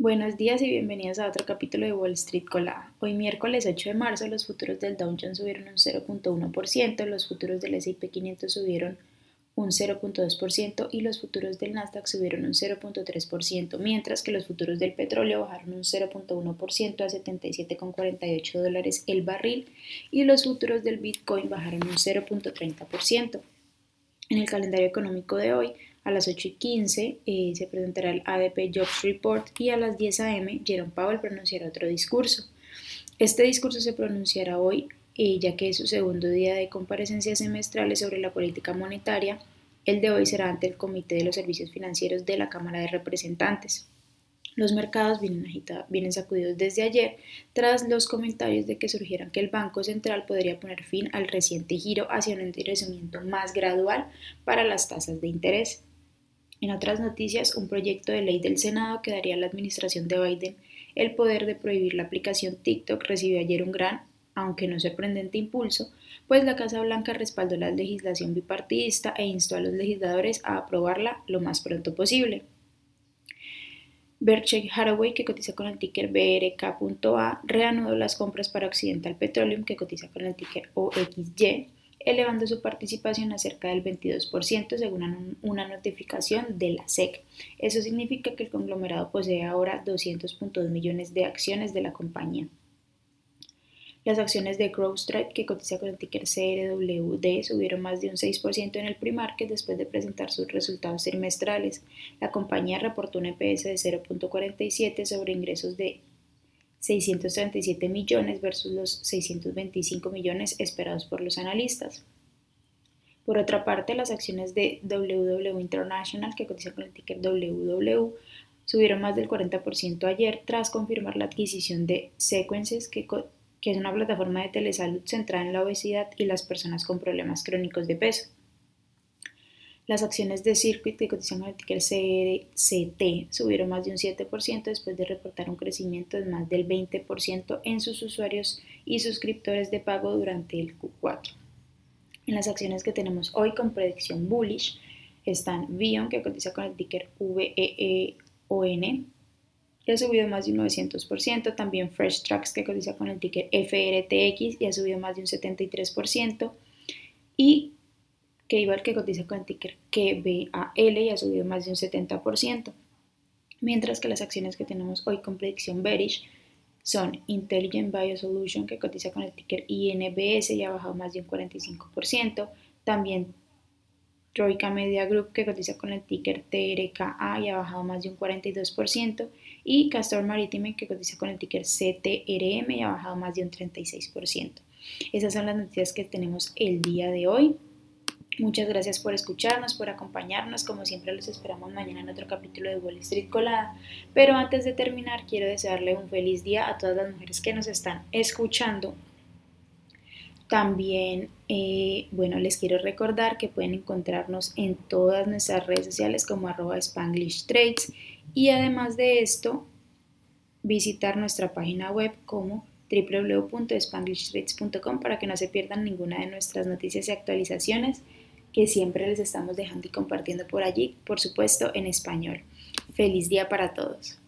Buenos días y bienvenidos a otro capítulo de Wall Street Colada. Hoy miércoles 8 de marzo los futuros del Dow Jones subieron un 0.1%, los futuros del S&P 500 subieron un 0.2% y los futuros del Nasdaq subieron un 0.3%, mientras que los futuros del petróleo bajaron un 0.1% a 77,48 dólares el barril y los futuros del Bitcoin bajaron un 0.30%. En el calendario económico de hoy, a las 8 y 15 eh, se presentará el ADP Jobs Report y a las 10 a.m. Jerome Powell pronunciará otro discurso. Este discurso se pronunciará hoy, eh, ya que es su segundo día de comparecencias semestrales sobre la política monetaria. El de hoy será ante el Comité de los Servicios Financieros de la Cámara de Representantes. Los mercados vienen, vienen sacudidos desde ayer tras los comentarios de que surgieran que el Banco Central podría poner fin al reciente giro hacia un endurecimiento más gradual para las tasas de interés. En otras noticias, un proyecto de ley del Senado que daría a la administración de Biden el poder de prohibir la aplicación TikTok recibió ayer un gran, aunque no sorprendente impulso, pues la Casa Blanca respaldó la legislación bipartidista e instó a los legisladores a aprobarla lo más pronto posible. Berkshire Hathaway, que cotiza con el ticker BRK.A, reanudó las compras para Occidental Petroleum, que cotiza con el ticker OXY, elevando su participación a cerca del 22% según una notificación de la SEC. Eso significa que el conglomerado posee ahora 200.2 millones de acciones de la compañía. Las acciones de CrowdStrike, que cotiza con el ticker CRWD, subieron más de un 6% en el que después de presentar sus resultados trimestrales. La compañía reportó un EPS de 0.47 sobre ingresos de 637 millones versus los 625 millones esperados por los analistas. Por otra parte, las acciones de WW International, que cotizan con el ticker WW, subieron más del 40% ayer tras confirmar la adquisición de Sequences, que, que es una plataforma de telesalud centrada en la obesidad y las personas con problemas crónicos de peso. Las acciones de Circuit que cotizan con el ticker CRCT subieron más de un 7% después de reportar un crecimiento de más del 20% en sus usuarios y suscriptores de pago durante el Q4. En las acciones que tenemos hoy con predicción bullish están Vion que cotiza con el ticker VEEON que ha subido más de un 900%, también Fresh Tracks que cotiza con el ticker FRTX y ha subido más de un 73% y que igual que cotiza con el ticker KBAL y ha subido más de un 70%, mientras que las acciones que tenemos hoy con predicción bearish son Intelligent Biosolution que cotiza con el ticker INBS y ha bajado más de un 45%, también Troika Media Group que cotiza con el ticker TRKA y ha bajado más de un 42%, y Castor Maritime que cotiza con el ticker CTRM y ha bajado más de un 36%. Esas son las noticias que tenemos el día de hoy. Muchas gracias por escucharnos, por acompañarnos. Como siempre, los esperamos mañana en otro capítulo de Wall Street Colada. Pero antes de terminar, quiero desearle un feliz día a todas las mujeres que nos están escuchando. También, eh, bueno, les quiero recordar que pueden encontrarnos en todas nuestras redes sociales como arroba Spanglish Trades y además de esto, visitar nuestra página web como www.spanglishtrades.com para que no se pierdan ninguna de nuestras noticias y actualizaciones que siempre les estamos dejando y compartiendo por allí, por supuesto en español. Feliz día para todos.